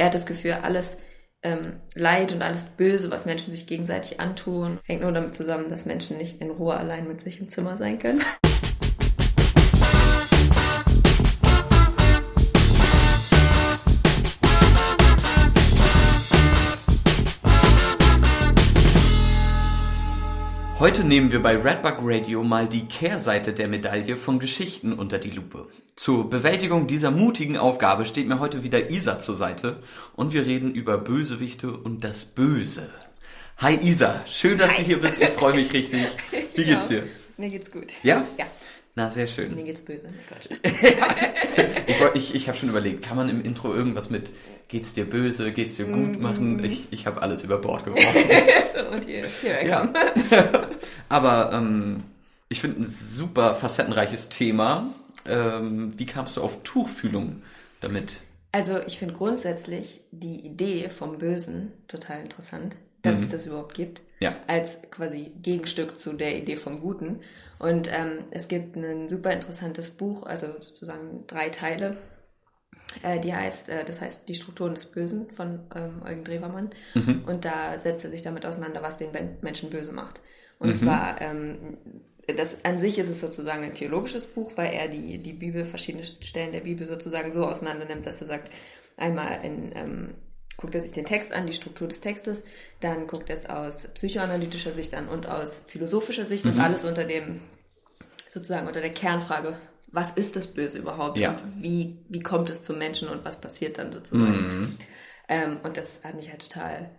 er hat das Gefühl, alles ähm, Leid und alles Böse, was Menschen sich gegenseitig antun, hängt nur damit zusammen, dass Menschen nicht in Ruhe allein mit sich im Zimmer sein können. Heute nehmen wir bei Redbug Radio mal die Kehrseite der Medaille von Geschichten unter die Lupe. Zur Bewältigung dieser mutigen Aufgabe steht mir heute wieder Isa zur Seite und wir reden über Bösewichte und das Böse. Hi Isa, schön, dass Hi. du hier bist. Ich freue mich richtig. Wie geht's dir? Mir geht's gut. Ja? Ja. Na, sehr schön. Mir geht's böse. Oh ich ich, ich habe schon überlegt, kann man im Intro irgendwas mit geht's dir böse, geht's dir gut mm. machen? Ich, ich habe alles über Bord geworfen. Und hier, hier ja. Aber ähm, ich finde ein super facettenreiches Thema. Ähm, wie kamst du auf Tuchfühlung damit? Also ich finde grundsätzlich die Idee vom Bösen total interessant, dass mhm. es das überhaupt gibt. Ja. Als quasi Gegenstück zu der Idee vom Guten. Und ähm, es gibt ein super interessantes Buch, also sozusagen drei Teile. Äh, die heißt, äh, das heißt Die Strukturen des Bösen von ähm, Eugen Drewermann. Mhm. Und da setzt er sich damit auseinander, was den Menschen böse macht. Und mhm. zwar, ähm, das, an sich ist es sozusagen ein theologisches Buch, weil er die, die Bibel, verschiedene Stellen der Bibel sozusagen so auseinander nimmt, dass er sagt, einmal in ähm, guckt er sich den Text an, die Struktur des Textes, dann guckt er es aus psychoanalytischer Sicht an und aus philosophischer Sicht mhm. und alles unter dem, sozusagen unter der Kernfrage, was ist das Böse überhaupt ja. und wie, wie kommt es zum Menschen und was passiert dann sozusagen. Mhm. Ähm, und das hat mich halt total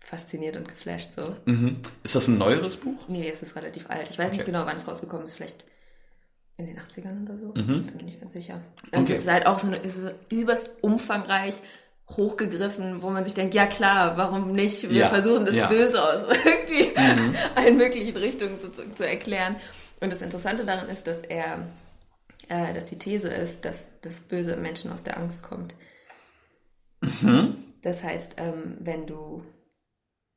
fasziniert und geflasht so. Mhm. Ist das ein neueres Buch? Nee, es ist relativ alt. Ich weiß okay. nicht genau, wann es rausgekommen ist, vielleicht in den 80ern oder so. Mhm. Bin mir nicht ganz sicher. Und okay. es ist halt auch so eine, ist überst umfangreich, hochgegriffen, wo man sich denkt, ja klar, warum nicht? Wir ja, versuchen das ja. Böse aus irgendwie mhm. allen möglichen Richtungen zu, zu, erklären. Und das Interessante daran ist, dass er, äh, dass die These ist, dass das Böse im Menschen aus der Angst kommt. Mhm. Das heißt, ähm, wenn du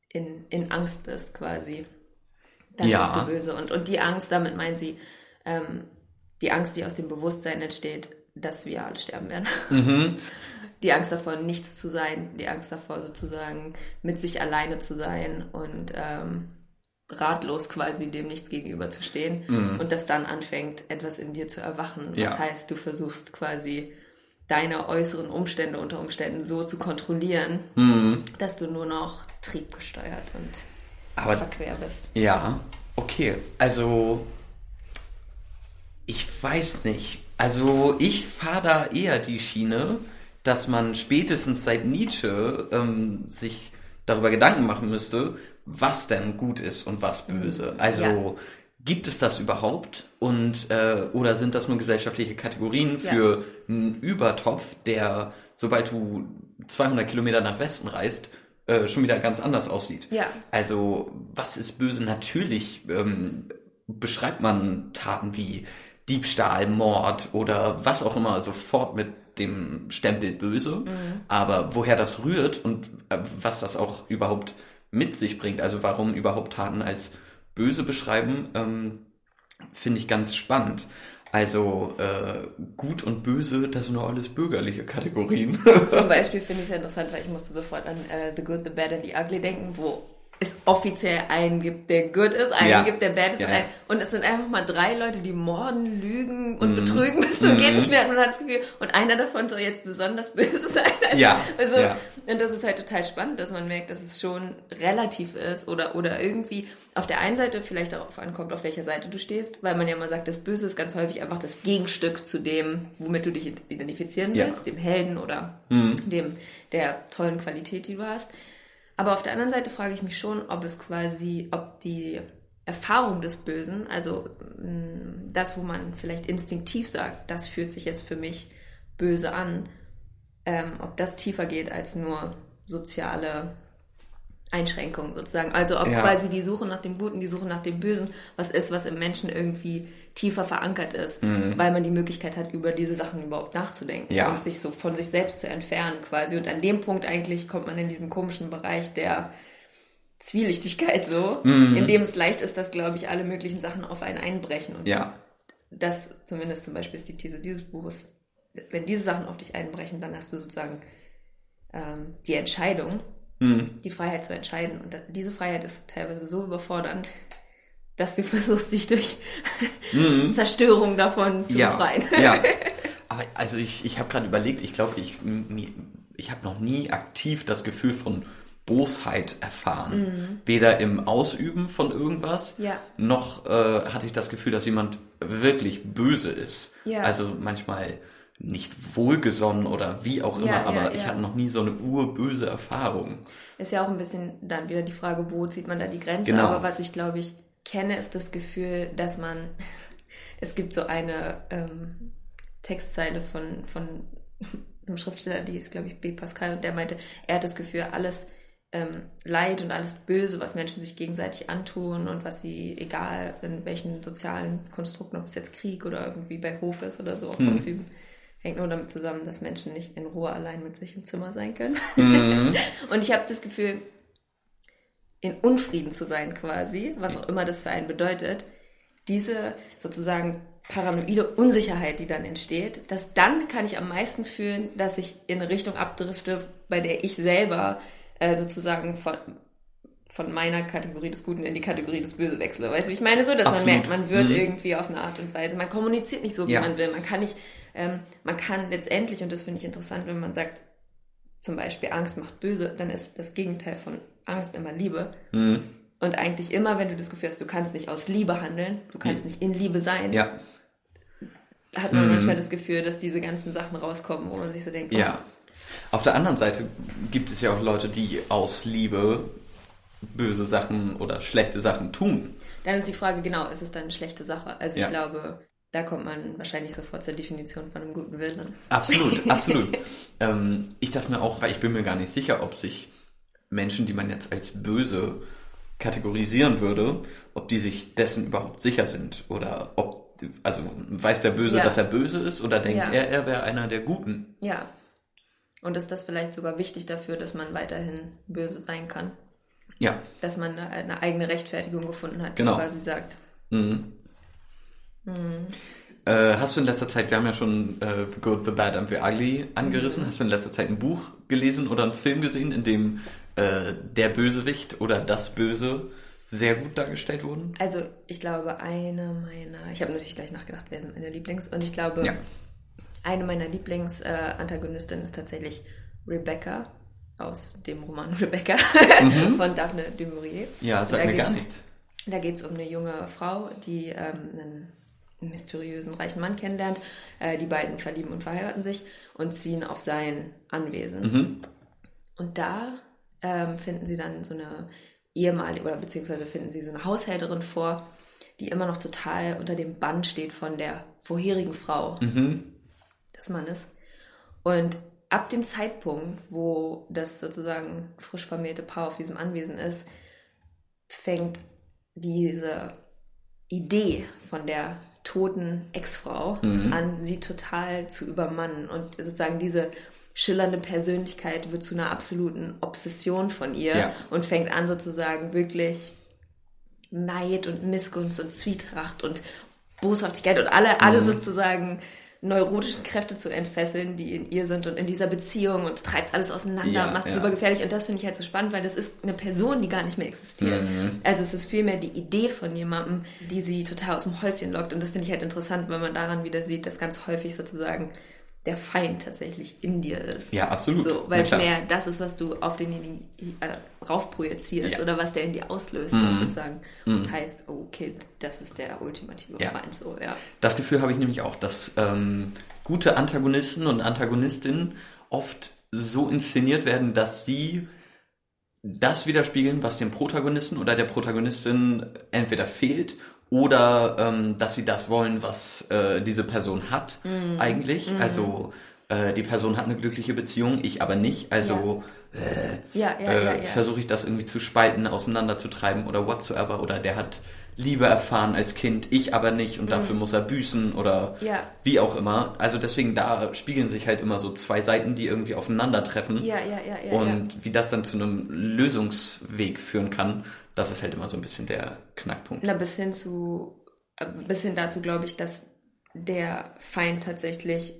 in, in Angst bist quasi, dann ja. bist du böse. Und, und die Angst, damit meinen sie, ähm, die Angst, die aus dem Bewusstsein entsteht, dass wir alle sterben werden. Mhm. Die Angst davor, nichts zu sein, die Angst davor, sozusagen mit sich alleine zu sein und ähm, ratlos quasi dem nichts gegenüber zu stehen mhm. und das dann anfängt, etwas in dir zu erwachen. Ja. Das heißt, du versuchst quasi deine äußeren Umstände unter Umständen so zu kontrollieren, mhm. dass du nur noch triebgesteuert und Aber, verquer bist. Ja, okay. Also ich weiß nicht. Also ich fahre da eher die Schiene, dass man spätestens seit Nietzsche ähm, sich darüber Gedanken machen müsste, was denn gut ist und was böse. Mhm. Also ja. gibt es das überhaupt? Und äh, oder sind das nur gesellschaftliche Kategorien für ja. einen Übertopf, der, sobald du 200 Kilometer nach Westen reist, äh, schon wieder ganz anders aussieht? Ja. Also was ist böse? Natürlich ähm, beschreibt man Taten wie Diebstahl, Mord oder was auch immer sofort mit dem Stempel böse. Mhm. Aber woher das rührt und äh, was das auch überhaupt mit sich bringt, also warum überhaupt Taten als böse beschreiben, ähm, finde ich ganz spannend. Also äh, gut und böse, das sind nur alles bürgerliche Kategorien. Zum Beispiel finde ich es ja interessant, weil ich musste sofort an äh, The Good, The Bad and The Ugly denken, wo es offiziell einen gibt, der good ist, einen ja. gibt, der bad ist. Ja. Ein, und es sind einfach mal drei Leute, die morden, lügen und mm. betrügen und mm. geht nicht mehr. Und man hat das Gefühl, und einer davon soll jetzt besonders böse sein. Also, ja. Also, ja. Und das ist halt total spannend, dass man merkt, dass es schon relativ ist oder, oder irgendwie auf der einen Seite vielleicht darauf ankommt, auf welcher Seite du stehst, weil man ja mal sagt, das Böse ist ganz häufig einfach das Gegenstück zu dem, womit du dich identifizieren willst, dem Helden oder mm. dem, der tollen Qualität, die du hast. Aber auf der anderen Seite frage ich mich schon, ob es quasi, ob die Erfahrung des Bösen, also mm, das, wo man vielleicht instinktiv sagt, das fühlt sich jetzt für mich böse an, ähm, ob das tiefer geht als nur soziale Einschränkungen sozusagen. Also ob ja. quasi die Suche nach dem Guten, die Suche nach dem Bösen, was ist, was im Menschen irgendwie tiefer verankert ist, mhm. weil man die Möglichkeit hat, über diese Sachen überhaupt nachzudenken ja. und sich so von sich selbst zu entfernen quasi. Und an dem Punkt eigentlich kommt man in diesen komischen Bereich der Zwielichtigkeit so, mhm. in dem es leicht ist, dass, glaube ich, alle möglichen Sachen auf einen einbrechen. Und ja. das zumindest zum Beispiel ist die These dieses Buches, wenn diese Sachen auf dich einbrechen, dann hast du sozusagen ähm, die Entscheidung, Mhm. die Freiheit zu entscheiden. Und diese Freiheit ist teilweise so überfordernd, dass du versuchst, dich durch Zerstörung davon zu Mhm. ja, befreien. ja. Aber also ich, ich habe gerade überlegt, ich glaube, ich, ich habe noch nie aktiv das Gefühl von Bosheit erfahren. Weder im Ausüben von irgendwas, Mhm. Ja. noch äh, hatte ich das Gefühl, dass jemand wirklich böse ist. Ja. Also manchmal nicht wohlgesonnen oder wie auch immer, Ja, aber ich hatte noch nie so eine urböse Erfahrung. Ist ja auch ein bisschen dann wieder die Frage, wo zieht man da die Grenze. Genau. Aber was ich glaube ich kenne, ist das Gefühl, dass man, es gibt so eine ähm, Textzeile von, von einem Schriftsteller, die ist glaube ich B. Pascal, und der meinte, er hat das Gefühl, alles ähm, Leid und alles Böse, was Menschen sich gegenseitig antun und was sie, egal in welchen sozialen Konstrukten, ob es jetzt Krieg oder irgendwie bei Hof ist oder so, Hm. ausüben, hängt nur damit zusammen, dass Menschen nicht in Ruhe allein mit sich im Zimmer sein können. Mhm. Und ich habe das Gefühl, in Unfrieden zu sein quasi, was auch immer das für einen bedeutet, diese sozusagen paranoide Unsicherheit, die dann entsteht, dass dann kann ich am meisten fühlen, dass ich in eine Richtung abdrifte, bei der ich selber äh, sozusagen von, von meiner Kategorie des Guten in die Kategorie des Böse wechsle. Weißt du, ich meine so, dass Absolut. man merkt, man wird Mhm. irgendwie auf eine Art und Weise, man kommuniziert nicht so, wie Ja. man will. Man kann nicht, ähm, man kann letztendlich, und das finde ich interessant, wenn man sagt, zum Beispiel Angst macht böse, dann ist das Gegenteil von Angst immer Liebe. Mhm. Und eigentlich immer, wenn du das Gefühl hast, du kannst nicht aus Liebe handeln, du kannst nicht in Liebe sein, Ja, hat man Mhm. manchmal das Gefühl, dass diese ganzen Sachen rauskommen, wo man sich so denkt, ja. Auf der anderen Seite gibt es ja auch Leute, die aus Liebe böse Sachen oder schlechte Sachen tun. oh, dann ist die Frage, genau, ist es dann eine schlechte Sache? Also Ja. ich glaube, da kommt man wahrscheinlich sofort zur Definition von einem guten Willen. Absolut, absolut. ähm, ich dachte mir auch, weil ich bin mir gar nicht sicher, ob sich Menschen, die man jetzt als böse kategorisieren würde, ob die sich dessen überhaupt sicher sind oder ob, also weiß der Böse, Ja. dass er böse ist oder denkt Ja. er, er wäre einer der Guten. Ja. Und ist das vielleicht sogar wichtig dafür, dass man weiterhin böse sein kann? Ja, Dass man eine, eine eigene Rechtfertigung gefunden hat, die Genau. quasi sagt, Mhm. Mhm. Äh, hast du in letzter Zeit, wir haben ja schon äh, The Good, The Bad and The Ugly angerissen, Mhm. hast du in letzter Zeit ein Buch gelesen oder einen Film gesehen, in dem äh, der Bösewicht oder das Böse sehr gut dargestellt wurden? Also ich glaube, eine meiner, ich habe natürlich gleich nachgedacht, wer sind meine Lieblings, und ich glaube, Ja. eine meiner Lieblings-Antagonistinnen ist tatsächlich Rebecca aus dem Roman Rebecca von Daphne du Maurier. Ja, sagt Da mir gar nichts. Da geht es um eine junge Frau, die ähm, einen mysteriösen reichen Mann kennenlernt. Äh, die beiden verlieben und verheiraten sich und ziehen auf sein Anwesen. Mhm. Und da ähm, finden sie dann so eine ehemalige, oder beziehungsweise finden sie so eine Haushälterin vor, die immer noch total unter dem Bann steht von der vorherigen Frau Mhm. des Mannes. Und ab dem Zeitpunkt, wo das sozusagen frisch vermählte Paar auf diesem Anwesen ist, fängt diese Idee von der toten Ex-Frau Mhm. an, sie total zu übermannen. Und sozusagen diese schillernde Persönlichkeit wird zu einer absoluten Obsession von ihr Ja. und fängt an sozusagen wirklich Neid und Missgunst und Zwietracht und Boshaftigkeit und alle, alle sozusagen neurotischen Kräfte zu entfesseln, die in ihr sind und in dieser Beziehung und treibt alles auseinander Ja, und macht es ja. super gefährlich. Und das finde ich halt so spannend, weil das ist eine Person, die gar nicht mehr existiert. Also es ist vielmehr die Idee von jemandem, die sie total aus dem Häuschen lockt. Und das finde ich halt interessant, weil man daran wieder sieht, dass ganz häufig sozusagen der Feind tatsächlich in dir ist. Ja, absolut. So, weil es mehr das ist, was du auf denjenigen äh, raufprojizierst Ja. Mhm. oder was der in dir auslöst, was sozusagen und heißt, oh Kid, das ist der ultimative Ja. Feind. So, ja. Das Gefühl habe ich nämlich auch, dass ähm, gute Antagonisten und Antagonistinnen oft so inszeniert werden, dass sie das widerspiegeln, was dem Protagonisten oder der Protagonistin entweder fehlt oder ähm, dass sie das wollen, was äh, diese Person hat eigentlich. Also äh, die Person hat eine glückliche Beziehung, ich aber nicht. Also Ja, äh, ja, ja. versuche ich das irgendwie zu spalten, auseinanderzutreiben oder whatsoever. Oder der hat Liebe erfahren als Kind, ich aber nicht und dafür muss er büßen oder Mhm. Wie auch immer. Also deswegen da spiegeln sich halt immer so zwei Seiten, die irgendwie aufeinandertreffen. Ja, ja, ja, ja. und wie das dann zu einem Lösungsweg führen kann, das ist halt immer so ein bisschen der Knackpunkt. Na, bis hin zu, bis hin dazu glaube ich, dass der Feind tatsächlich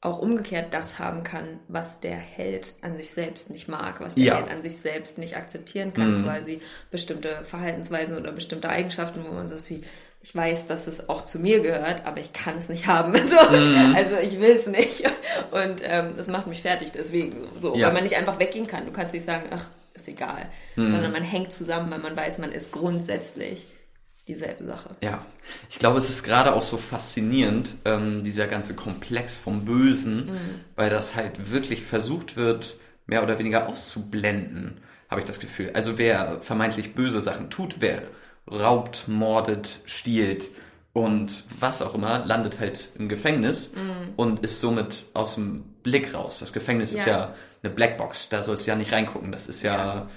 auch umgekehrt das haben kann, was der Held an sich selbst nicht mag, was der Ja. Held an sich selbst nicht akzeptieren kann, quasi bestimmte Verhaltensweisen oder bestimmte Eigenschaften, wo man so ist wie, ich weiß, dass es auch zu mir gehört, aber ich kann es nicht haben. So. Also ich will es nicht. Und ähm, es macht mich fertig deswegen. So, Ja. weil man nicht einfach weggehen kann. Du kannst nicht sagen, ach, ist egal. Sondern man hängt zusammen, weil man weiß, man ist grundsätzlich dieselbe Sache. Ja, ich glaube, es ist gerade auch so faszinierend, ähm, dieser ganze Komplex vom Bösen, weil das halt wirklich versucht wird, mehr oder weniger auszublenden, habe ich das Gefühl. Also wer vermeintlich böse Sachen tut, wer raubt, mordet, stiehlt und was auch immer, landet halt im Gefängnis und ist somit aus dem Blick raus. Das Gefängnis ist Ja. Eine Blackbox, da sollst du ja nicht reingucken. Das ist ja, Ja.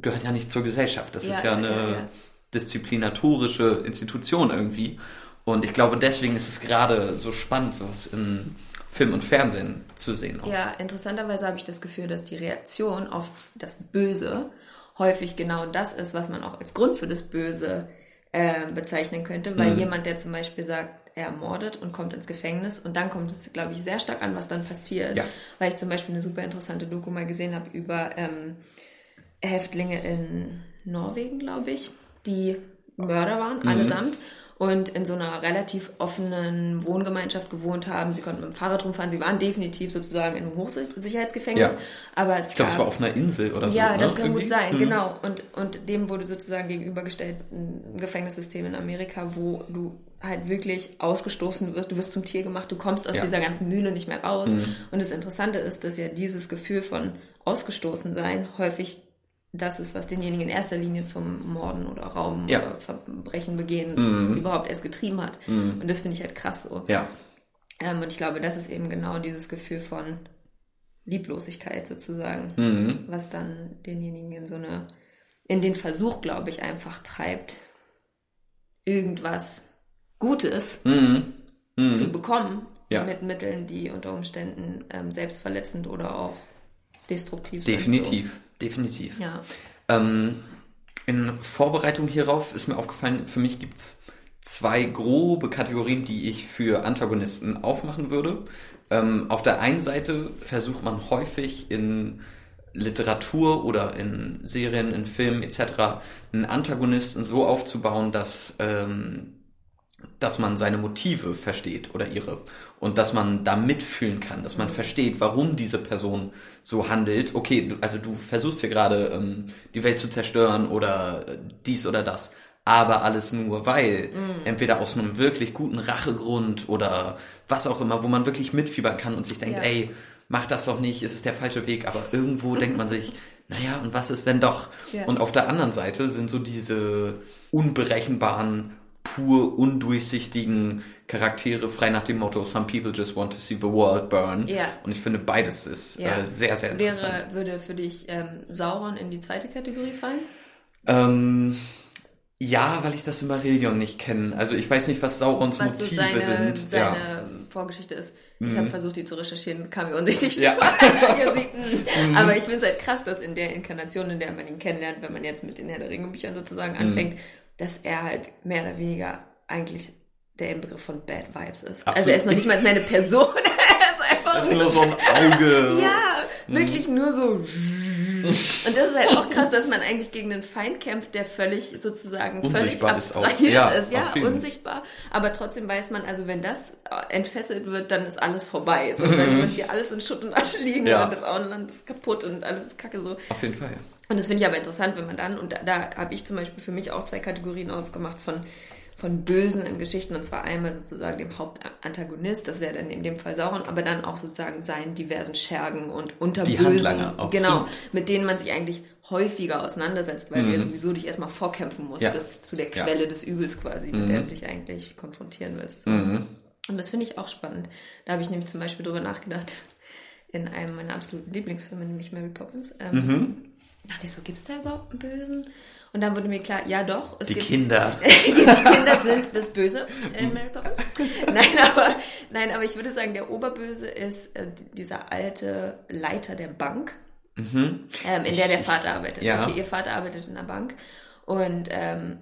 gehört ja nicht zur Gesellschaft. Das Ja, ist ja eine disziplinatorische Institution irgendwie. Und ich glaube, deswegen ist es gerade so spannend, sowas in Film und Fernsehen zu sehen. Auch. Ja, interessanterweise habe ich das Gefühl, dass die Reaktion auf das Böse häufig genau das ist, was man auch als Grund für das Böse äh, bezeichnen könnte, weil Mhm. jemand, der zum Beispiel sagt, er mordet und kommt ins Gefängnis und dann kommt es, glaube ich, sehr stark an, was dann passiert. Ja. Weil ich zum Beispiel eine super interessante Doku mal gesehen habe über ähm, Häftlinge in Norwegen, glaube ich, die Mörder waren, Mhm. allesamt. Und in so einer relativ offenen Wohngemeinschaft gewohnt haben. Sie konnten mit dem Fahrrad rumfahren. Sie waren definitiv sozusagen in einem Hochsicherheitsgefängnis. Ja. Aber es Ich glaube, es war auf einer Insel oder so. ja, ne? das kann Irgendwie. gut sein, Mhm. genau. Und, und dem wurde sozusagen gegenübergestellt ein Gefängnissystem in Amerika, wo du halt wirklich ausgestoßen wirst, du wirst zum Tier gemacht, du kommst aus Ja. Mhm. dieser ganzen Mühle nicht mehr raus. Und das Interessante ist, dass ja dieses Gefühl von ausgestoßen sein häufig das ist, was denjenigen in erster Linie zum Morden oder Rauben Ja. oder Verbrechen begehen überhaupt erst getrieben hat. Und das finde ich halt krass so. Ja, Ähm, und ich glaube, das ist eben genau dieses Gefühl von Lieblosigkeit sozusagen, Mhm. was dann denjenigen in so eine, in den Versuch, glaube ich, einfach treibt, irgendwas Gutes Mhm. zu bekommen Ja. mit Mitteln, die unter Umständen ähm, selbstverletzend oder auch destruktiv definitiv. Definitiv. sind. So. Ja. Ähm, in Vorbereitung hierauf ist mir aufgefallen, für mich gibt's zwei grobe Kategorien, die ich für Antagonisten aufmachen würde. Ähm, auf der einen Seite versucht man häufig in Literatur oder in Serien, in Filmen etc. einen Antagonisten so aufzubauen, dass ähm, dass man seine Motive versteht oder ihre und dass man da mitfühlen kann, dass man versteht, warum diese Person so handelt. Okay, also du versuchst hier gerade ähm, die Welt zu zerstören oder äh, dies oder das, aber alles nur weil entweder aus einem wirklich guten Rachegrund oder was auch immer, wo man wirklich mitfiebern kann und sich denkt, Ja. ey, mach das doch nicht, es ist der falsche Weg, aber irgendwo denkt man sich, naja, und was ist, wenn doch? Ja. Und auf der anderen Seite sind so diese unberechenbaren, pur undurchsichtigen Charaktere, frei nach dem Motto, some people just want to see the world burn. Ja. Und ich finde, beides ist Ja. äh, sehr, sehr interessant. Wäre, würde für dich ähm, Sauron in die zweite Kategorie fallen? Ähm, ja, weil ich das Silmarillion nicht kenne. Also ich weiß nicht, was Saurons was Motive seine, sind. seine ja. Vorgeschichte ist. Ich habe versucht, die zu recherchieren, kam mir unsichtlich Ja. mm. Aber ich finde es halt krass, dass in der Inkarnation, in der man ihn kennenlernt, wenn man jetzt mit den Herr der Ringe Büchern sozusagen Mhm. Dass er halt mehr oder weniger eigentlich der Inbegriff von Bad Vibes ist. Absolut. Also er ist noch nicht mal mehr eine Person. er ist einfach Das ist nur so ein Auge. ja, wirklich nur so. Und das ist halt auch krass, dass man eigentlich gegen einen Feind kämpft, der völlig sozusagen völlig Unsichtbar ist auch. abstrahiert Ja, ist. Ja, jeden Fall. unsichtbar. Aber trotzdem weiß man, also wenn das äh, entfesselt wird, dann ist alles vorbei. So, dann wird hier alles in Schutt und Asche liegen. Ja. und das Auenland ist kaputt und alles ist kacke so. Auf jeden Fall, ja. Und das finde ich aber interessant, wenn man dann, und da, da habe ich zum Beispiel für mich auch zwei Kategorien aufgemacht von, von Bösen in Geschichten, und zwar einmal sozusagen dem Hauptantagonist, das wäre dann in dem Fall Sauron, aber dann auch sozusagen seinen diversen Schergen und Unterbösen, Handlanger auch genau, zu. mit denen man sich eigentlich häufiger auseinandersetzt, weil du ja sowieso dich erstmal vorkämpfen musst, Mhm. Ja. bis zu der Ja. Mhm. Quelle des Übels quasi, mit der du dich eigentlich konfrontieren willst. So. Und das finde ich auch spannend. Da habe ich nämlich zum Beispiel drüber nachgedacht, in einem meiner absoluten Lieblingsfilme, nämlich Mary Poppins. Ähm, Mhm. Dachte ich so, gibt es da überhaupt einen Bösen? Und dann wurde mir klar, ja doch, es Die gibt Kinder. die Kinder sind das Böse in Mary Poppins. Nein, aber nein, aber ich würde sagen, der Oberböse ist äh, dieser alte Leiter der Bank, ähm, in der der Vater arbeitet. Ja. Okay, ihr Vater arbeitet in der Bank und ähm,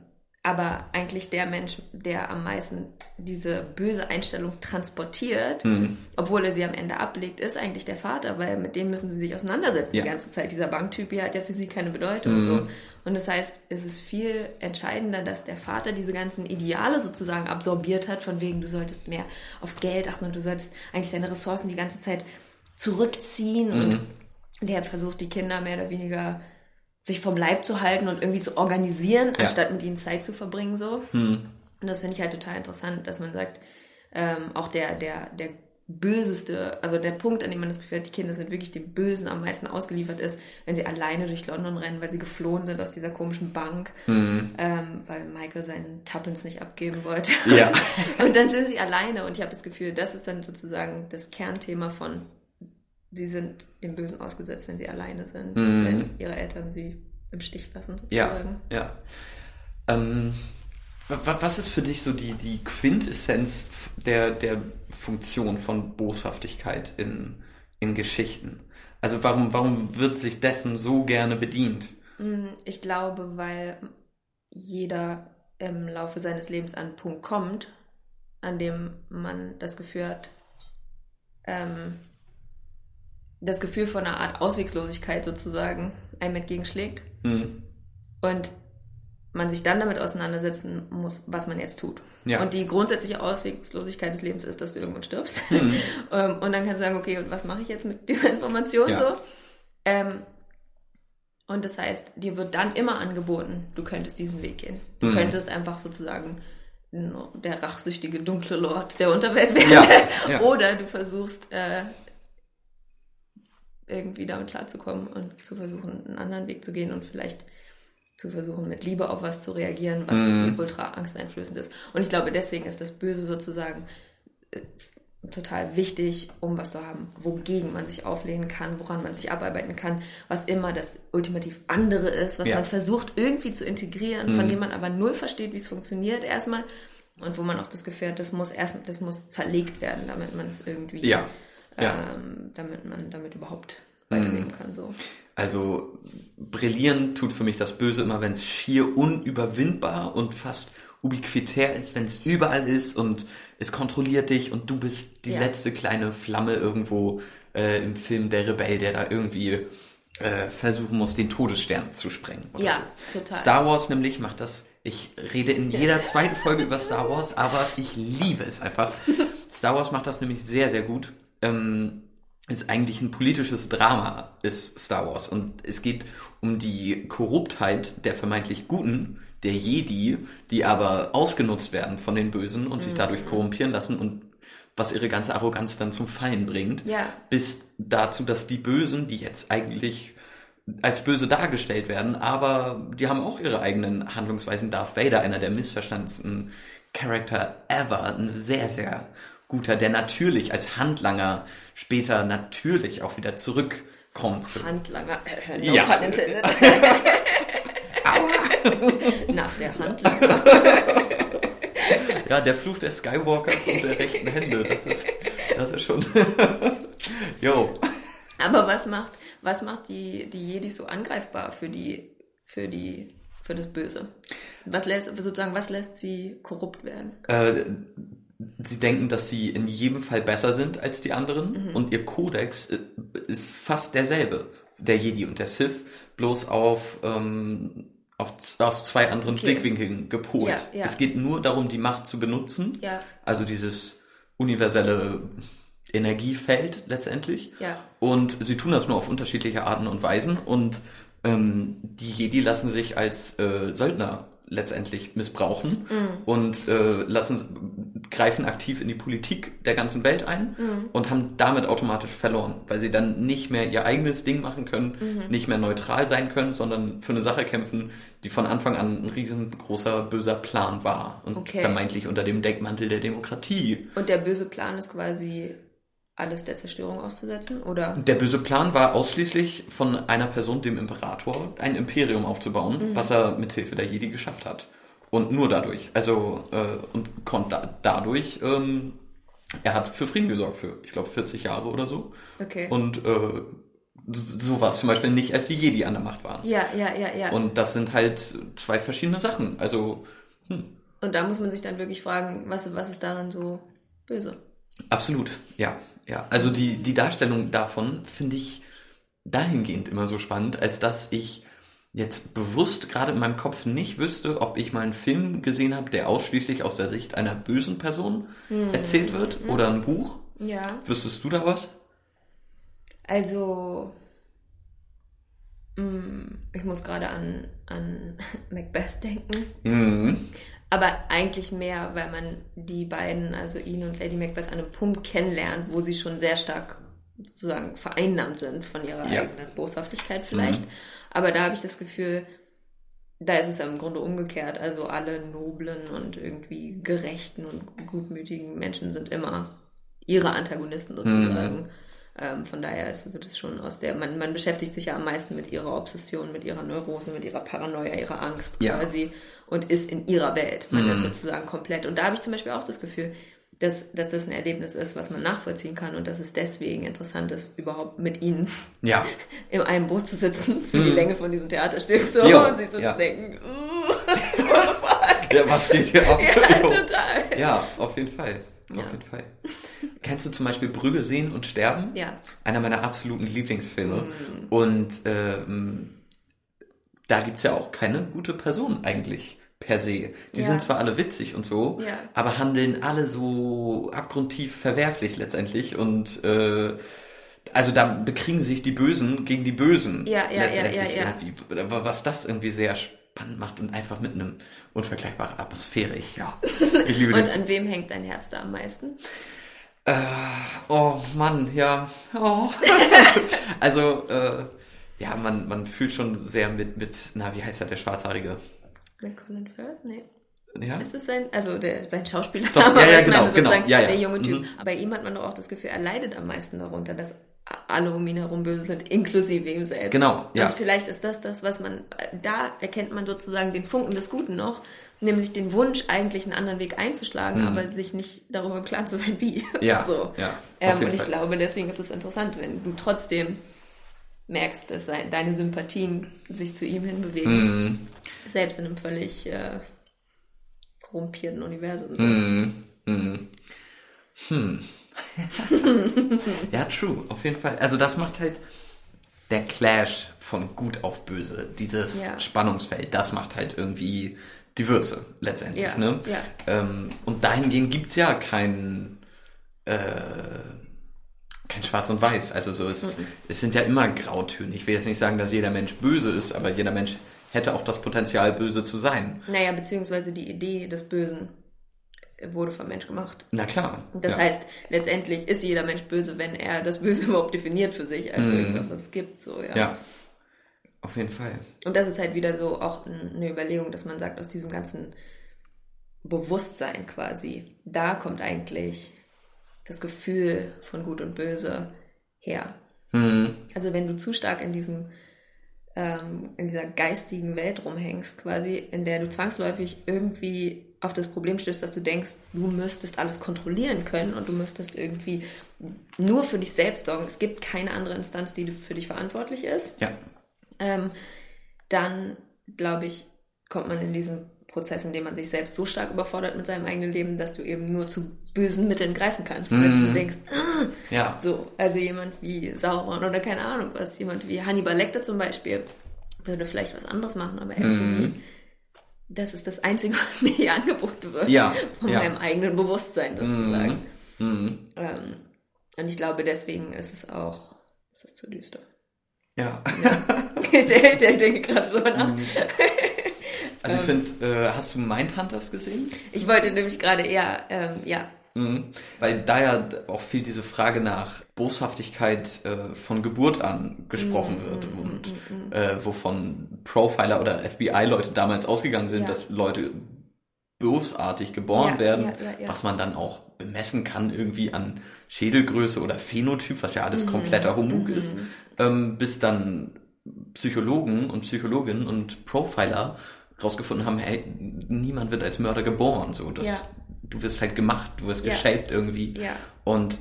aber eigentlich der Mensch, der am meisten diese böse Einstellung transportiert, Mhm. obwohl er sie am Ende ablegt, ist eigentlich der Vater, weil mit dem müssen sie sich auseinandersetzen Ja. die ganze Zeit. Dieser Banktyp hier hat ja für sie keine Bedeutung. Mhm. So. Und das heißt, es ist viel entscheidender, dass der Vater diese ganzen Ideale sozusagen absorbiert hat, von wegen, du solltest mehr auf Geld achten und du solltest eigentlich deine Ressourcen die ganze Zeit zurückziehen Mhm. und der versucht, die Kinder mehr oder weniger sich vom Leib zu halten und irgendwie zu organisieren, Ja. anstatt mit ihnen Zeit zu verbringen, so. Hm. Und das finde ich halt total interessant, dass man sagt, ähm, auch der, der, der böseste, also der Punkt, an dem man das Gefühl hat, die Kinder sind wirklich dem Bösen am meisten ausgeliefert ist, wenn sie alleine durch London rennen, weil sie geflohen sind aus dieser komischen Bank, Mhm. ähm, weil Michael seinen Tuppence nicht abgeben wollte. Ja. Und dann sind sie alleine und ich habe das Gefühl, das ist dann sozusagen das Kernthema von, sie sind dem Bösen ausgesetzt, wenn sie alleine sind, Mhm. wenn ihre Eltern sie im Stich lassen Ja, sozusagen. ja. Ähm, wa- wa- was ist für dich so die, die Quintessenz der, der Funktion von Boshaftigkeit in, in Geschichten? Also warum, warum wird sich dessen so gerne bedient? Mm, Ich glaube, weil jeder im Laufe seines Lebens an einen Punkt kommt, an dem man das Gefühl hat, ähm, das Gefühl von einer Art Auswegslosigkeit sozusagen einem entgegenschlägt Hm. und man sich dann damit auseinandersetzen muss, was man jetzt tut. Ja. Und die grundsätzliche Auswegslosigkeit des Lebens ist, dass du irgendwann stirbst. Mhm. Ähm, und dann kannst du sagen, okay, und was mache ich jetzt mit dieser Information Ja. so? Ähm, und das heißt, dir wird dann immer angeboten, du könntest diesen Weg gehen. Du Mhm. könntest einfach sozusagen der rachsüchtige dunkle Lord der Unterwelt werden. Ja. Oder du versuchst äh, irgendwie damit klarzukommen und zu versuchen, einen anderen Weg zu gehen und vielleicht zu versuchen, mit Liebe auf was zu reagieren, was Mhm. ultra angsteinflößend ist. Und ich glaube, deswegen ist das Böse sozusagen äh, total wichtig, um was zu haben, wogegen man sich auflehnen kann, woran man sich abarbeiten kann, was immer das ultimativ andere ist, was Ja. man versucht irgendwie zu integrieren, von Mhm. dem man aber null versteht, wie es funktioniert erstmal und wo man auch das Gefühl hat, das muss erst, das muss zerlegt werden, damit man es irgendwie, Ja, ja. Ähm, damit man damit überhaupt weiterleben kann. So. Also brillieren tut für mich das Böse immer, wenn es schier unüberwindbar und fast ubiquitär ist, wenn es überall ist und es kontrolliert dich und du bist die Ja. letzte kleine Flamme irgendwo äh, im Film Der Rebell, der da irgendwie äh, versuchen muss, den Todesstern zu sprengen. Ja, so. total. Star Wars nämlich macht das, ich rede in jeder zweiten Folge über Star Wars, aber ich liebe es einfach. Star Wars macht das nämlich sehr, sehr gut. Ähm, ist eigentlich ein politisches Drama, ist Star Wars. Und es geht um die Korruptheit der vermeintlich Guten, der Jedi, die aber ausgenutzt werden von den Bösen und sich Mhm. dadurch korrumpieren lassen und was ihre ganze Arroganz dann zum Fallen bringt. Ja. Bis dazu, dass die Bösen, die jetzt eigentlich als böse dargestellt werden, aber die haben auch ihre eigenen Handlungsweisen. Darth Vader, einer der missverstandensten Charakter ever, ein sehr, sehr guter, der natürlich als Handlanger später natürlich auch wieder zurückkommt zu. Handlanger, äh, no Ja. pun intended. Nach der Handlanger. Ja, der Fluch der Skywalkers und der rechten Hände, das ist, das ist schon. Jo. Aber was macht, was macht die, die Jedis so angreifbar für die, für die, für das Böse? Was lässt, sozusagen, was lässt sie korrupt werden? Äh, sie denken, dass sie in jedem Fall besser sind als die anderen und ihr Kodex äh, ist fast derselbe. Der Jedi und der Sith, bloß auf, ähm, auf aus zwei anderen Okay. Blickwinkeln gepolt. Ja, ja. Es geht nur darum, die Macht zu benutzen. Ja. Also dieses universelle Energiefeld letztendlich. Ja. Und sie tun das nur auf unterschiedliche Arten und Weisen. Und ähm, die Jedi lassen sich als äh, Söldner letztendlich missbrauchen und äh, lassen greifen aktiv in die Politik der ganzen Welt ein und haben damit automatisch verloren, weil sie dann nicht mehr ihr eigenes Ding machen können, nicht mehr neutral sein können, sondern für eine Sache kämpfen, die von Anfang an ein riesengroßer böser Plan war und Okay. vermeintlich unter dem Deckmantel der Demokratie. Und der böse Plan ist quasi, alles der Zerstörung auszusetzen? Oder? Der böse Plan war ausschließlich von einer Person, dem Imperator, ein Imperium aufzubauen, was er mit Hilfe der Jedi geschafft hat. Und nur dadurch. Also, äh, und konnte da, dadurch, ähm, er hat für Frieden gesorgt, für, ich glaube, 40 Jahre oder so. Okay. Und äh, so war es zum Beispiel nicht, als die Jedi an der Macht waren. ja, ja, ja, ja. Und das sind halt zwei verschiedene Sachen. Also Und da muss man sich dann wirklich fragen, was, was ist daran so böse? Absolut, ja. Ja. Also die, die Darstellung davon finde ich dahingehend immer so spannend, als dass ich jetzt bewusst gerade in meinem Kopf nicht wüsste, ob ich mal einen Film gesehen habe, der ausschließlich aus der Sicht einer bösen Person Hm. erzählt wird oder ein Buch. Ja. Wüsstest du da was? Also, mm, ich muss gerade an, an Macbeth denken. Mhm. Aber eigentlich mehr, weil man die beiden, also ihn und Lady Macbeth, an einem Punkt kennenlernt, wo sie schon sehr stark sozusagen vereinnahmt sind von ihrer Ja. eigenen Boshaftigkeit vielleicht. Aber da habe ich das Gefühl, da ist es im Grunde umgekehrt. Also alle noblen und irgendwie gerechten und gutmütigen Menschen sind immer ihre Antagonisten sozusagen. Ähm, von daher ist, wird es schon aus der, man, man beschäftigt sich ja am meisten mit ihrer Obsession, mit ihrer Neurose, mit ihrer Paranoia, ihrer Angst Ja. quasi und ist in ihrer Welt. Man ist sozusagen komplett. Und da habe ich zum Beispiel auch das Gefühl, dass, dass das ein Erlebnis ist, was man nachvollziehen kann und dass es deswegen interessant ist, überhaupt mit ihnen Ja. in einem Boot zu sitzen für die Länge von diesem Theaterstück so Jo, und sich so ja. zu denken, uh, ja. Was geht hier ab? ja, total. Ja, auf jeden Fall. Ja. Auf jeden Fall. Kennst du zum Beispiel Brügge sehen und sterben? Ja. Einer meiner absoluten Lieblingsfilme. Und ähm, da gibt's ja auch keine gute Person eigentlich per se. Die Ja. sind zwar alle witzig und so, Ja. aber handeln alle so abgrundtief verwerflich letztendlich und äh, also da bekriegen sich die Bösen gegen die Bösen Ja, ja, ja, letztendlich ja, ja. irgendwie. Was das irgendwie sehr spannend macht und einfach mit einem unvergleichbaren Atmosphäre. Ich, ja, ich liebe Und das. an wem hängt dein Herz da am meisten? Oh Mann, ja. Oh. also, äh, ja, man, man fühlt schon sehr mit, mit, na, wie heißt er, der Schwarzhaarige? Mit Colin Firth? Nee. Ja? Ist es sein, also der, sein Schauspieler? Doch, ja, ja, genau, meine sozusagen genau, ja, ja. Der junge Typ. Mhm. Aber bei ihm hat man doch auch das Gefühl, er leidet am meisten darunter, dass alle um ihn herum böse sind, inklusive ihm selbst. Genau, ja. Und vielleicht ist das das, was man, da erkennt man sozusagen den Funken des Guten noch, nämlich den Wunsch, eigentlich einen anderen Weg einzuschlagen, aber sich nicht darüber klar zu sein, wie. Mhm. Ja, so. ja, Ähm, und ich Fall. glaube, deswegen ist es interessant, wenn du trotzdem merkst, dass deine Sympathien sich zu ihm hinbewegen. Mhm. Selbst in einem völlig äh, korrumpierten Universum. Mhm. Mhm. Hm. ja, true, auf jeden Fall. Also das macht halt der Clash von gut auf böse, dieses Ja. Spannungsfeld, das macht halt irgendwie die Würze letztendlich. Ja, Ne? ja. Ähm, und dahingehend gibt's ja kein, äh, kein Schwarz und Weiß. Also so es, Mhm. es sind ja immer Grautöne. Ich will jetzt nicht sagen, dass jeder Mensch böse ist, aber jeder Mensch hätte auch das Potenzial, böse zu sein. Naja, beziehungsweise die Idee des Bösen wurde vom Mensch gemacht. Na klar. Das ja. heißt, letztendlich ist jeder Mensch böse, wenn er das Böse überhaupt definiert für sich als Mhm. irgendwas, was es gibt. So, ja. Ja, auf jeden Fall. Und das ist halt wieder so auch eine Überlegung, dass man sagt, aus diesem ganzen Bewusstsein quasi, da kommt eigentlich das Gefühl von Gut und Böse her. Mhm. Also wenn du zu stark in diesem ähm, in dieser geistigen Welt rumhängst, quasi, in der du zwangsläufig irgendwie auf das Problem stößt, dass du denkst, du müsstest alles kontrollieren können und du müsstest irgendwie nur für dich selbst sorgen. Es gibt keine andere Instanz, die für dich verantwortlich ist. Ja. Ähm, dann, glaube ich, kommt man in diesen Prozess, in dem man sich selbst so stark überfordert mit seinem eigenen Leben, dass du eben nur zu bösen Mitteln greifen kannst, weil du so denkst, ah, Ja. so, also jemand wie Sauron oder keine Ahnung was, jemand wie Hannibal Lecter zum Beispiel, würde vielleicht was anderes machen, aber er so wie, das ist das Einzige, was mir hier angeboten wird, Ja, von ja. meinem eigenen Bewusstsein sozusagen. Mhm. Ähm, und ich glaube, deswegen ist es auch, ist es zu düster. Ja. denke, ich denke gerade drüber nach. Also ich finde, äh, hast du Mindhunters gesehen? Ich wollte nämlich gerade eher, ähm, ja, Mhm. Weil da ja auch viel diese Frage nach Boshaftigkeit äh, von Geburt an gesprochen Mhm, wird und äh, wovon Profiler oder FBI-Leute damals ausgegangen sind, Ja. dass Leute bösartig geboren Ja, werden, ja, was man dann auch bemessen kann irgendwie an Schädelgröße oder Phänotyp, was ja alles Mhm, kompletter Humbug ist, ähm, bis dann Psychologen und Psychologinnen und Profiler rausgefunden haben, hey, niemand wird als Mörder geboren, so das, Ja. Du wirst halt gemacht, du wirst Ja. geshaped irgendwie Ja. und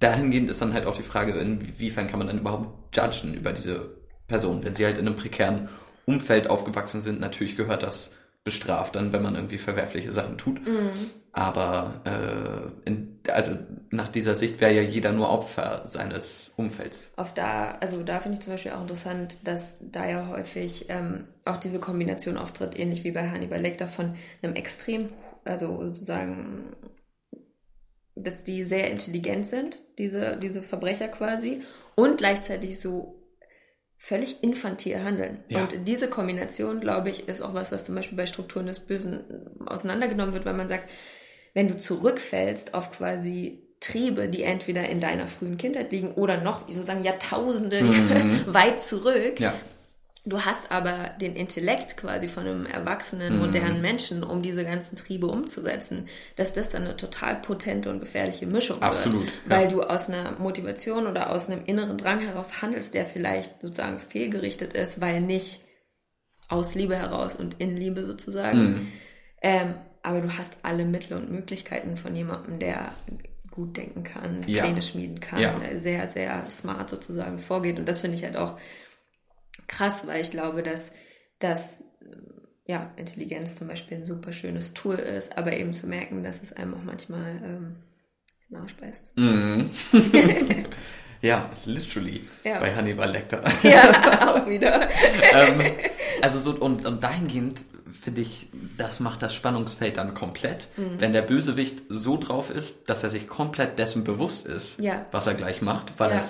dahingehend ist dann halt auch die Frage, inwiefern kann man dann überhaupt judgen über diese Person, wenn sie halt in einem prekären Umfeld aufgewachsen sind, natürlich gehört das bestraft, dann wenn man irgendwie verwerfliche Sachen tut. Mhm. Aber äh, in, also nach dieser Sicht wäre ja jeder nur Opfer seines Umfelds. Auf da, also da finde ich zum Beispiel auch interessant, dass da ja häufig ähm, auch diese Kombination auftritt, ähnlich wie bei Hannibal Lecter, von einem extrem, also sozusagen, dass die sehr intelligent sind, diese, diese Verbrecher quasi, und gleichzeitig so völlig infantil handeln. Ja. Und diese Kombination, glaube ich, ist auch was, was zum Beispiel bei Strukturen des Bösen auseinandergenommen wird, weil man sagt, wenn du zurückfällst auf quasi Triebe, die entweder in deiner frühen Kindheit liegen oder noch sozusagen Jahrtausende weit zurück, Ja. Du hast aber den Intellekt quasi von einem Mhm. erwachsenen, modernen Menschen, um diese ganzen Triebe umzusetzen, dass das dann eine total potente und gefährliche Mischung Absolut, wird. ja. Weil du aus einer Motivation oder aus einem inneren Drang heraus handelst, der vielleicht sozusagen fehlgerichtet ist, weil nicht aus Liebe heraus und in Liebe sozusagen. Mhm. Ähm, aber du hast alle Mittel und Möglichkeiten von jemandem, der gut denken kann, Ja. Pläne schmieden kann, Ja. sehr, sehr smart sozusagen vorgeht. Und das finde ich halt auch krass, weil ich glaube, dass, dass ja, Intelligenz zum Beispiel ein super schönes Tool ist, aber eben zu merken, dass es einem auch manchmal ähm, beißt. Mhm. ja, literally. Ja. Bei Hannibal Lecter. Ja, auch wieder. ähm, also so, und, und dahingehend finde ich, das macht das Spannungsfeld dann komplett, Mhm. wenn der Bösewicht so drauf ist, dass er sich komplett dessen bewusst ist, Ja. was er gleich macht, weil Ja. Mhm.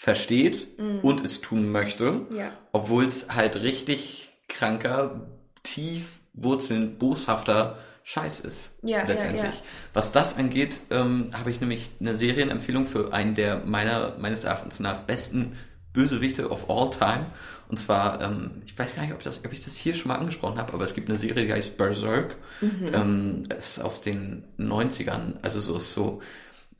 Er versteht und es tun möchte, Ja. obwohl es halt richtig kranker, tief wurzelnd, boshafter Scheiß ist. Ja, ja, letztendlich. ja. Was das angeht, ähm, habe ich nämlich eine Serienempfehlung für einen der meiner, meines Erachtens nach besten Bösewichte of all time. Und zwar, ähm, ich weiß gar nicht, ob, das, ob ich das hier schon mal angesprochen habe, aber es gibt eine Serie, die heißt Berserk. Ähm, es ist aus den 90ern, also so ist so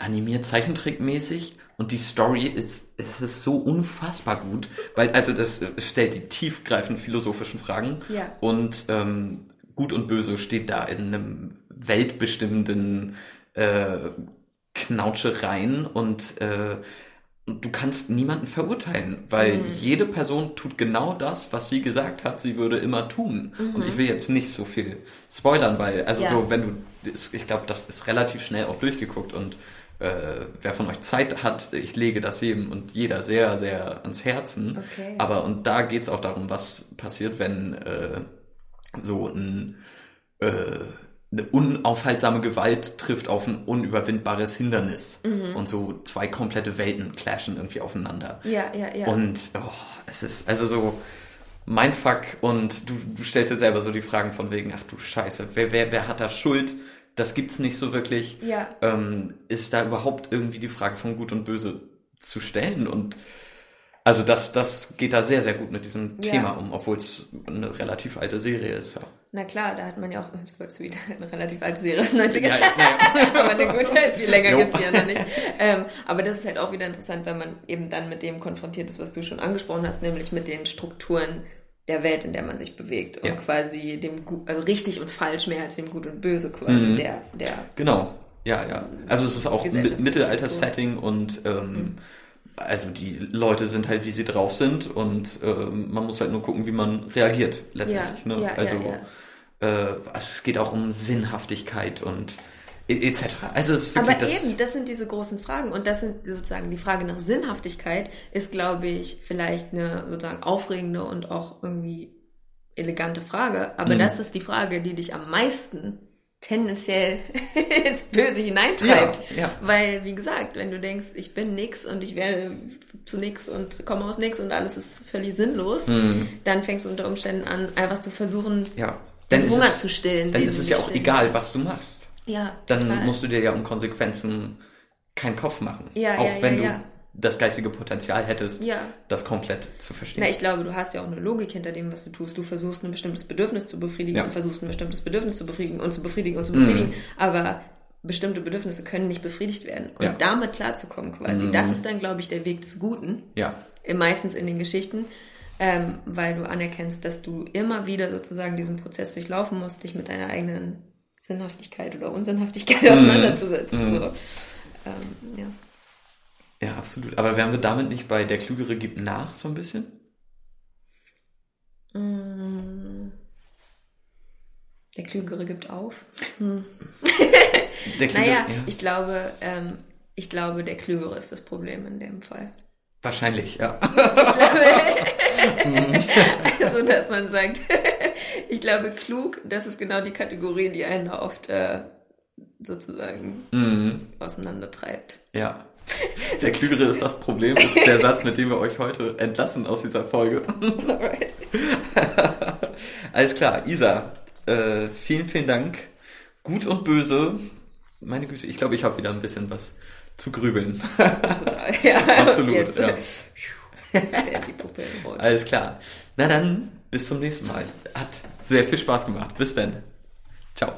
animiert Zeichentrickmäßig und die Story ist es ist so unfassbar gut, weil also das stellt die tiefgreifenden philosophischen Fragen Ja. und ähm, Gut und Böse steht da in einem weltbestimmenden äh, Knautschereien und äh, du kannst niemanden verurteilen, weil Mhm. jede Person tut genau das, was sie gesagt hat, sie würde immer tun. Und ich will jetzt nicht so viel spoilern, weil, also Mhm. Ja. so, wenn du, ich glaube, das ist relativ schnell auch durchgeguckt und äh, wer von euch Zeit hat, ich lege das jedem und jeder sehr, sehr ans Herzen. Okay. Aber und da geht's auch darum, was passiert, wenn äh, so ein äh, eine unaufhaltsame Gewalt trifft auf ein unüberwindbares Hindernis Mhm. und so zwei komplette Welten clashen irgendwie aufeinander. Ja, ja, ja. Und oh, es ist also so mein Fuck und du, du stellst jetzt selber so die Fragen von wegen, ach du Scheiße, wer, wer, wer hat da Schuld? Das gibt's nicht so wirklich. Ja. Ähm, ist da überhaupt irgendwie die Frage von Gut und Böse zu stellen? Und also das, das geht da sehr, sehr gut mit diesem Ja. Thema um, obwohl es eine relativ alte Serie ist. Ja. Na klar, da hat man ja auch, es wird wieder eine relativ alte Serie aus den 90ern. Ja, aber eine gute ist, viel länger gibt's die ja noch nicht. Ähm, aber das ist halt auch wieder interessant, wenn man eben dann mit dem konfrontiert ist, was du schon angesprochen hast, nämlich mit den Strukturen der Welt, in der man sich bewegt und Ja. quasi dem also richtig und falsch mehr als dem Gut und Böse quasi, Mhm. der, der Genau, ja, ja. Also es ist auch Mittelalter-Setting und ähm, also die Leute sind halt, wie sie drauf sind und ähm, man muss halt nur gucken, wie man reagiert letztendlich. Ja, ne? ja, also ja, Äh, es geht auch um Sinnhaftigkeit und etc. Also es ist Aber wirklich das. eben, das sind diese großen Fragen. Und das sind sozusagen die Frage nach Sinnhaftigkeit ist, glaube ich, vielleicht eine sozusagen aufregende und auch irgendwie elegante Frage. Aber Mhm. das ist die Frage, die dich am meisten tendenziell ins Böse hineintreibt. Ja, ja. Weil, wie gesagt, wenn du denkst, ich bin nix und ich werde zu nix und komme aus nix und alles ist völlig sinnlos, dann fängst du unter Umständen an, einfach zu versuchen, Mhm. ja. Hunger es, zu stillen. Dann ist es ja auch stillen egal, was du machst. Ja, Dann total. musst du dir ja um Konsequenzen keinen Kopf machen. Ja, auch ja, wenn ja, du das geistige Potenzial hättest, das komplett zu verstehen. Na, ich glaube, du hast ja auch eine Logik hinter dem, was du tust. Du versuchst ein bestimmtes Bedürfnis zu befriedigen und versuchst ein bestimmtes Bedürfnis zu befriedigen und zu befriedigen und zu befriedigen. Aber bestimmte Bedürfnisse können nicht befriedigt werden. Und damit klarzukommen quasi, das ist dann, glaube ich, der Weg des Guten. ja. Äh, Meistens in den Geschichten. Ähm, weil du anerkennst, dass du immer wieder sozusagen diesen Prozess durchlaufen musst, dich mit deiner eigenen Sinnhaftigkeit oder Unsinnhaftigkeit auseinanderzusetzen. So. Ähm, ja. Ja, absolut. Aber wären wir damit nicht bei der Klügere gibt nach so ein bisschen? Mm. Der Klügere gibt auf. Hm. Klügere, Naja, ja. ich glaube, ähm, ich glaube, der Klügere ist das Problem in dem Fall. Wahrscheinlich, ja. also, dass man sagt, ich glaube, klug, das ist genau die Kategorie, die einen oft äh, sozusagen Mhm. auseinandertreibt. Ja. Der Klügere ist das Problem, ist der Satz, mit dem wir euch heute entlassen aus dieser Folge. Alright. Alles klar, Isa, äh, vielen, vielen Dank. Gut und böse. Meine Güte, ich glaube, ich habe wieder ein bisschen was zu grübeln. Total. Ja, Absolut, ja. Die. Alles klar. Na dann, bis zum nächsten Mal. Hat sehr viel Spaß gemacht. Bis dann. Ciao.